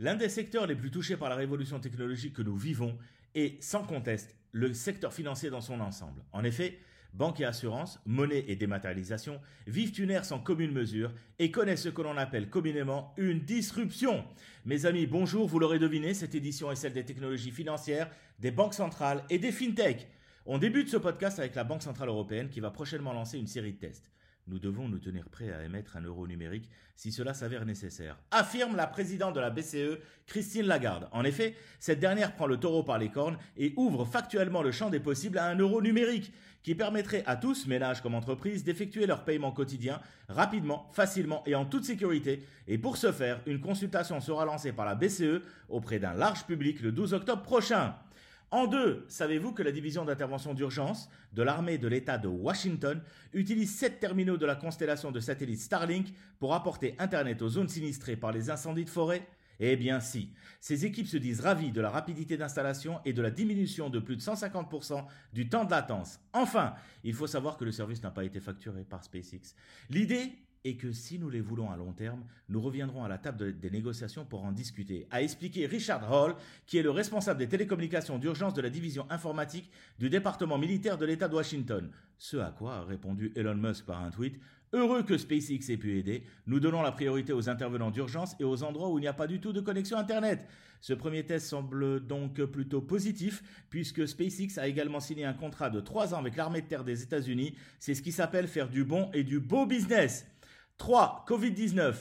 L'un des secteurs les plus touchés par la révolution technologique que nous vivons est, sans conteste, le secteur financier dans son ensemble. En effet, banque et assurance, monnaie et dématérialisation vivent une ère sans commune mesure et connaissent ce que l'on appelle communément une disruption. Mes amis, bonjour, vous l'aurez deviné, cette édition est celle des technologies financières, des banques centrales et des fintechs. On débute ce podcast avec la Banque Centrale Européenne qui va prochainement lancer une série de tests nous devons nous tenir prêts à émettre un euro numérique si cela s'avère nécessaire, affirme la présidente de la BCE, Christine Lagarde. En effet, cette dernière prend le taureau par les cornes et ouvre factuellement le champ des possibles à un euro numérique qui permettrait à tous, ménages comme entreprises, d'effectuer leur paiement quotidien rapidement, facilement et en toute sécurité. Et pour ce faire, une consultation sera lancée par la BCE auprès d'un large public le 12 octobre prochain. En deux, savez-vous que la division d'intervention d'urgence de l'armée de l'État de Washington utilise sept terminaux de la constellation de satellites Starlink pour apporter Internet aux zones sinistrées par les incendies de forêt? Eh bien si, ces équipes se disent ravies de la rapidité d'installation et de la diminution de plus de 150% du temps de latence. Enfin, il faut savoir que le service n'a pas été facturé par SpaceX. L'idée et que si nous les voulons à long terme, nous reviendrons à la table des négociations pour en discuter, a expliqué Richard Hall, qui est le responsable des télécommunications d'urgence de la division informatique du département militaire de l'État de Washington. Ce à quoi a répondu Elon Musk par un tweet Heureux que SpaceX ait pu aider, nous donnons la priorité aux intervenants d'urgence et aux endroits où il n'y a pas du tout de connexion Internet. Ce premier test semble donc plutôt positif, puisque SpaceX a également signé un contrat de 3 ans avec l'armée de terre des États-Unis. C'est ce qui s'appelle faire du bon et du beau business. 3. Covid-19.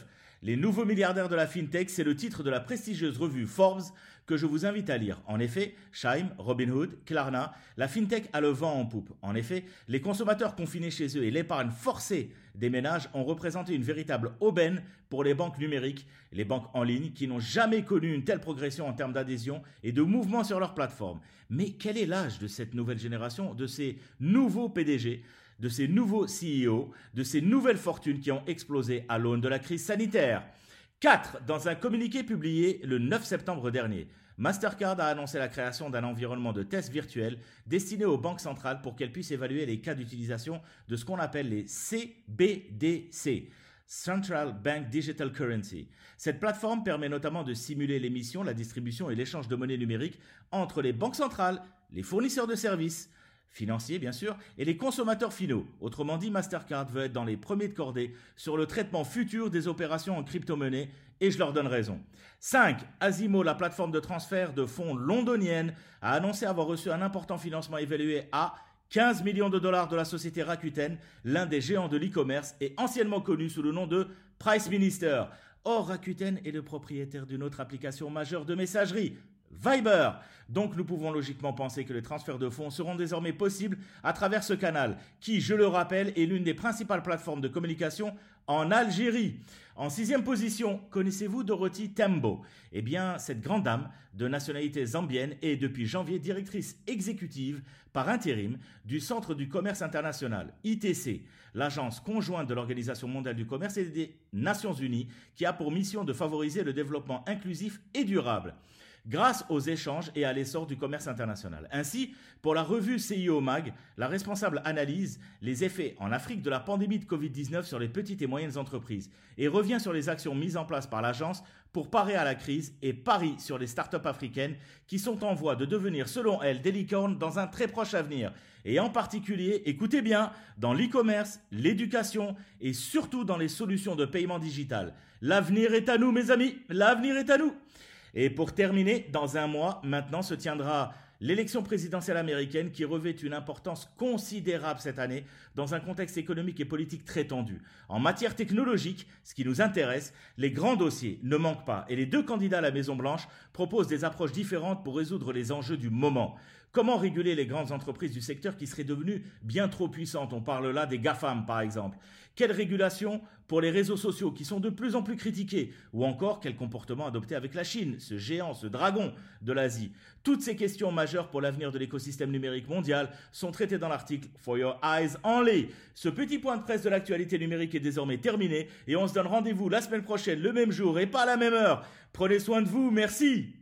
Les nouveaux milliardaires de la fintech, c'est le titre de la prestigieuse revue Forbes que je vous invite à lire. En effet, Shime, Robinhood, Klarna, la fintech a le vent en poupe. En effet, les consommateurs confinés chez eux et l'épargne forcée des ménages ont représenté une véritable aubaine pour les banques numériques, les banques en ligne qui n'ont jamais connu une telle progression en termes d'adhésion et de mouvement sur leur plateforme. Mais quel est l'âge de cette nouvelle génération, de ces nouveaux PDG de ces nouveaux CEO, de ces nouvelles fortunes qui ont explosé à l'aune de la crise sanitaire. 4. Dans un communiqué publié le 9 septembre dernier, Mastercard a annoncé la création d'un environnement de test virtuel destiné aux banques centrales pour qu'elles puissent évaluer les cas d'utilisation de ce qu'on appelle les CBDC. Central Bank Digital Currency. Cette plateforme permet notamment de simuler l'émission, la distribution et l'échange de monnaie numérique entre les banques centrales, les fournisseurs de services, financiers bien sûr, et les consommateurs finaux. Autrement dit, Mastercard veut être dans les premiers de cordée sur le traitement futur des opérations en crypto-monnaie, et je leur donne raison. 5. Asimo, la plateforme de transfert de fonds londonienne, a annoncé avoir reçu un important financement évalué à 15 millions de dollars de la société Rakuten, l'un des géants de l'e-commerce et anciennement connu sous le nom de Price Minister. Or, Rakuten est le propriétaire d'une autre application majeure de messagerie, Viber. Donc nous pouvons logiquement penser que les transferts de fonds seront désormais possibles à travers ce canal, qui, je le rappelle, est l'une des principales plateformes de communication en Algérie. En sixième position, connaissez-vous Dorothy Tembo? Eh bien, cette grande dame de nationalité zambienne est depuis janvier directrice exécutive par intérim du Centre du commerce international, ITC, l'agence conjointe de l'Organisation mondiale du commerce et des Nations unies, qui a pour mission de favoriser le développement inclusif et durable grâce aux échanges et à l'essor du commerce international. Ainsi, pour la revue CIO Mag, la responsable analyse les effets en Afrique de la pandémie de Covid-19 sur les petites et moyennes entreprises et revient sur les actions mises en place par l'agence pour parer à la crise et parie sur les startups africaines qui sont en voie de devenir, selon elle, des licornes dans un très proche avenir. Et en particulier, écoutez bien, dans l'e-commerce, l'éducation et surtout dans les solutions de paiement digital. L'avenir est à nous, mes amis, l'avenir est à nous. Et pour terminer, dans un mois, maintenant se tiendra l'élection présidentielle américaine qui revêt une importance considérable cette année dans un contexte économique et politique très tendu. En matière technologique, ce qui nous intéresse, les grands dossiers ne manquent pas et les deux candidats à la Maison Blanche proposent des approches différentes pour résoudre les enjeux du moment. Comment réguler les grandes entreprises du secteur qui seraient devenues bien trop puissantes? On parle là des GAFAM par exemple. Quelle régulation pour les réseaux sociaux qui sont de plus en plus critiqués Ou encore quel comportement adopter avec la Chine, ce géant, ce dragon de l'Asie? Toutes ces questions majeures pour l'avenir de l'écosystème numérique mondial sont traitées dans l'article For Your Eyes Only. Ce petit point de presse de l'actualité numérique est désormais terminé et on se donne rendez-vous la semaine prochaine, le même jour et pas à la même heure. Prenez soin de vous, merci